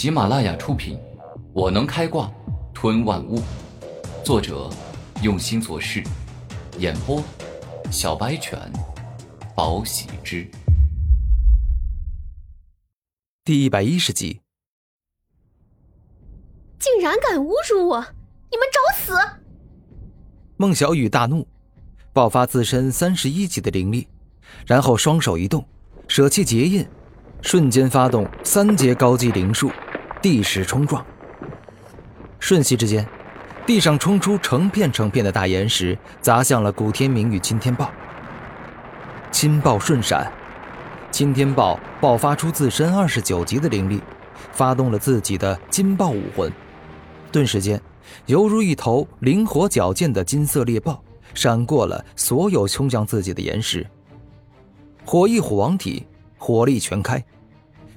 喜马拉雅出品，《我能开挂吞万物》，作者用心做事，演播小白犬，宝喜之，第一百一十集。竟然敢侮辱我！你们找死！孟小雨大怒，爆发自身三十一级的灵力，然后双手一动，舍弃结印。瞬间发动三阶高级灵术，地势冲撞。瞬息之间，地上冲出成片成片的大岩石，砸向了古天明与金天豹。金豹瞬闪，金天豹爆发出自身二十九级的灵力，发动了自己的金豹武魂，顿时间，犹如一头灵活矫健的金色猎豹，闪过了所有冲向自己的岩石。火翼虎王体。火力全开，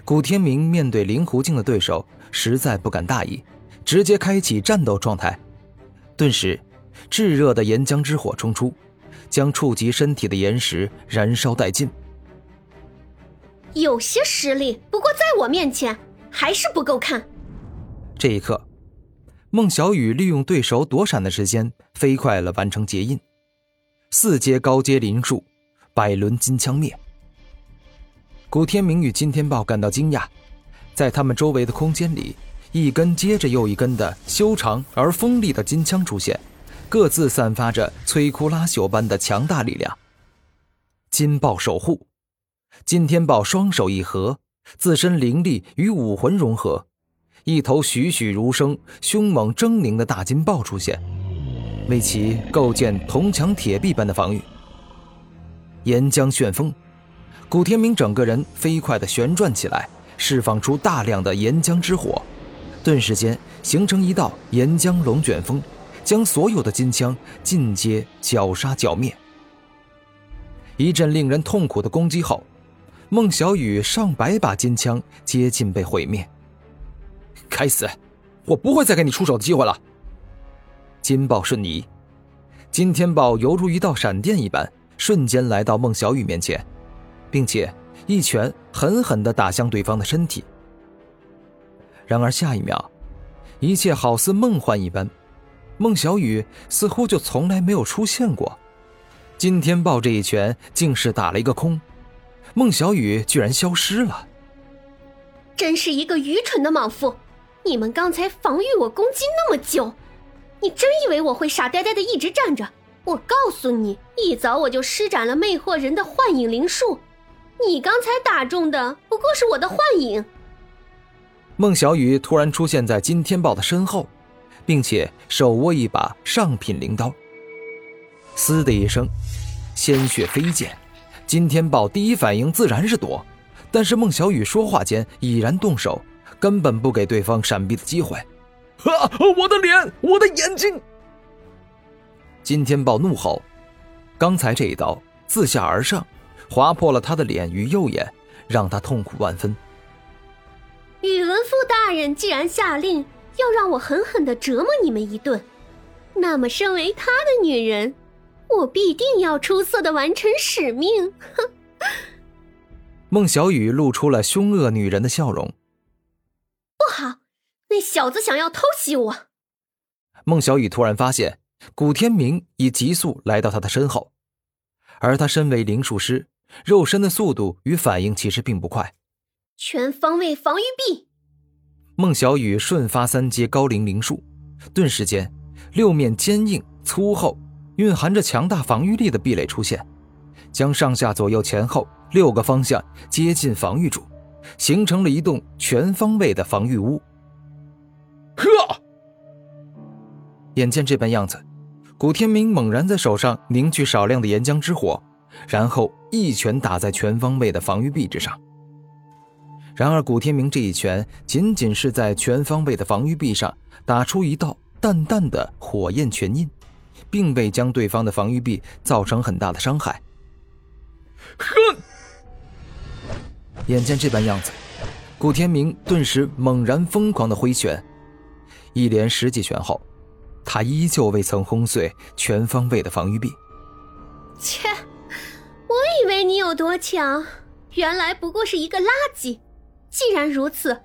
古天明面对灵狐境的对手，实在不敢大意，直接开启战斗状态。顿时，炙热的岩浆之火冲出，将触及身体的岩石燃烧殆尽。有些实力，不过在我面前还是不够看。这一刻，孟小雨利用对手躲闪的时间，飞快了完成结印，四阶高阶灵术，百轮金枪灭。古天明与金天豹感到惊讶，在他们周围的空间里，一根接着又一根的修长而锋利的金枪出现，各自散发着摧枯拉朽般的强大力量。金豹守护，金天豹双手一合，自身灵力与武魂融合，一头栩栩如生、凶猛狰狞的大金豹出现，为其构建铜墙铁壁般的防御。岩浆旋风。古天明整个人飞快地旋转起来，释放出大量的岩浆之火，顿时间形成一道岩浆龙卷风，将所有的金枪尽皆绞杀剿灭。一阵令人痛苦的攻击后，孟小雨上百把金枪接近被毁灭。该死，我不会再给你出手的机会了。金豹瞬移，金天豹犹如一道闪电一般，瞬间来到孟小雨面前。并且一拳狠狠地打向对方的身体。然而下一秒，一切好似梦幻一般，孟小雨似乎就从来没有出现过。金天豹这一拳竟是打了一个空，孟小雨居然消失了。真是一个愚蠢的莽夫！你们刚才防御我攻击那么久，你真以为我会傻呆呆的一直站着？我告诉你，一早我就施展了魅惑人的幻影灵术。你刚才打中的不过是我的幻影。孟小雨突然出现在金天豹的身后，并且手握一把上品灵刀。嘶的一声，鲜血飞溅。金天豹第一反应自然是躲，但是孟小雨说话间已然动手，根本不给对方闪避的机会。啊！我的脸，我的眼睛！金天豹怒吼，刚才这一刀自下而上。划破了他的脸与右眼，让他痛苦万分。宇文副大人既然下令要让我狠狠的折磨你们一顿，那么身为他的女人，我必定要出色的完成使命。哼！孟小雨露出了凶恶女人的笑容。不好，那小子想要偷袭我。孟小雨突然发现，古天明已急速来到他的身后，而他身为灵术师。肉身的速度与反应其实并不快。全方位防御壁。孟小雨瞬发三阶高灵灵术，顿时间，六面坚硬粗厚、蕴含着强大防御力的壁垒出现，将上下左右前后六个方向接近防御住，形成了一栋全方位的防御屋。呵！眼见这般样子，古天明猛然在手上凝聚少量的岩浆之火。然后一拳打在全方位的防御壁之上。然而，古天明这一拳仅仅是在全方位的防御壁上打出一道淡淡的火焰拳印，并未将对方的防御壁造成很大的伤害。哼！眼见这般样子，古天明顿时猛然疯狂的挥拳，一连十几拳后，他依旧未曾轰碎全方位的防御壁。切！以为你有多强，原来不过是一个垃圾。既然如此，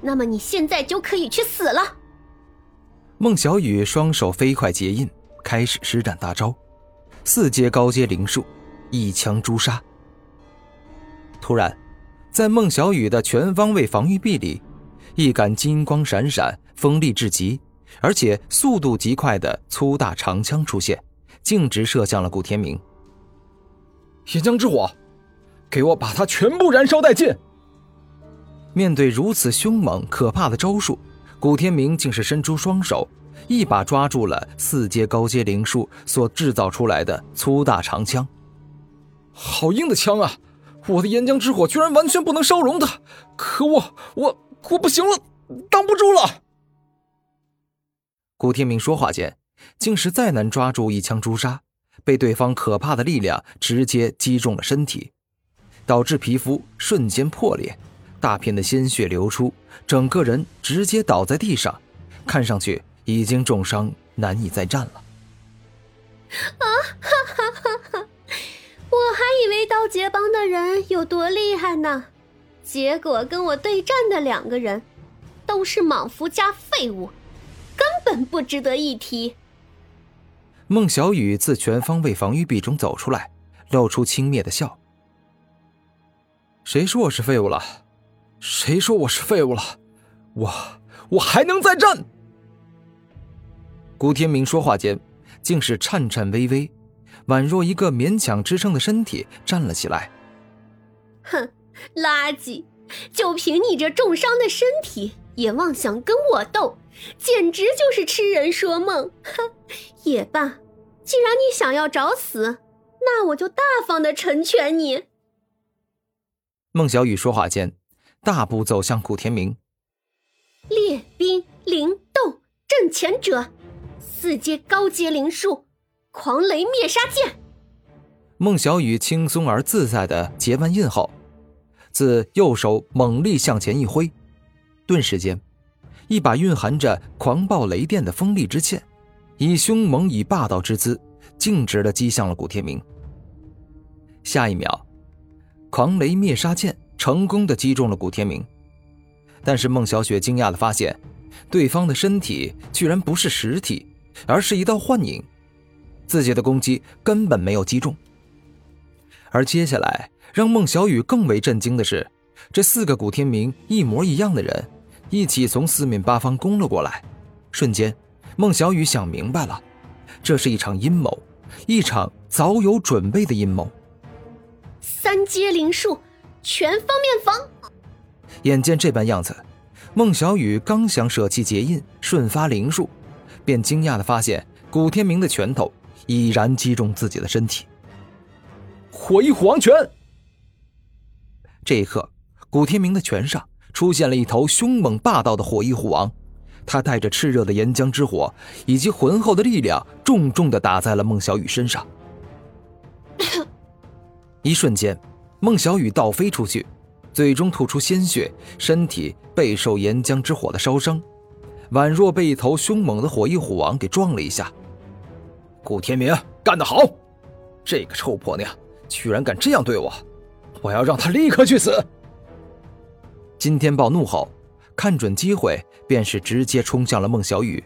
那么你现在就可以去死了。孟小雨双手飞快结印，开始施展大招，四阶高阶灵术，一枪诛杀。突然，在孟小雨的全方位防御壁里，一杆金光闪闪、锋利至极，而且速度极快的粗大长枪出现，径直射向了顾天明。岩浆之火，给我把它全部燃烧殆尽！面对如此凶猛可怕的招数，古天明竟是伸出双手，一把抓住了四阶高阶灵术所制造出来的粗大长枪。好硬的枪啊！我的岩浆之火居然完全不能烧融它，可我我我不行了，挡不住了！古天明说话间，竟是再难抓住一枪朱砂。被对方可怕的力量直接击中了身体，导致皮肤瞬间破裂，大片的鲜血流出，整个人直接倒在地上，看上去已经重伤难以再战了。啊哈哈哈哈！我还以为刀劫帮的人有多厉害呢，结果跟我对战的两个人都是莽夫加废物，根本不值得一提。孟小雨自全方位防御壁中走出来，露出轻蔑的笑：“谁说我是废物了？谁说我是废物了？我我还能再战！”古天明说话间，竟是颤颤巍巍，宛若一个勉强支撑的身体站了起来。“哼，垃圾！就凭你这重伤的身体，也妄想跟我斗？”简直就是痴人说梦！哼，也罢，既然你想要找死，那我就大方的成全你。孟小雨说话间，大步走向古天明。列兵灵动，阵前者，四阶高阶灵术，狂雷灭杀剑。孟小雨轻松而自在的结完印后，自右手猛力向前一挥，顿时间。一把蕴含着狂暴雷电的锋利之剑，以凶猛以霸道之姿，径直的击向了古天明。下一秒，狂雷灭杀剑成功的击中了古天明。但是孟小雪惊讶的发现，对方的身体居然不是实体，而是一道幻影，自己的攻击根本没有击中。而接下来让孟小雨更为震惊的是，这四个古天明一模一样的人。一起从四面八方攻了过来，瞬间，孟小雨想明白了，这是一场阴谋，一场早有准备的阴谋。三阶灵术，全方面防。眼见这般样子，孟小雨刚想舍弃结印，瞬发灵术，便惊讶的发现古天明的拳头已然击中自己的身体。火翼虎王拳。这一刻，古天明的拳上。出现了一头凶猛霸道的火翼虎王，他带着炽热的岩浆之火以及浑厚的力量，重重的打在了孟小雨身上。一瞬间，孟小雨倒飞出去，嘴中吐出鲜血，身体备受岩浆之火的烧伤，宛若被一头凶猛的火翼虎王给撞了一下。顾天明干得好，这个臭婆娘居然敢这样对我，我要让她立刻去死！金天豹怒吼，看准机会，便是直接冲向了孟小雨。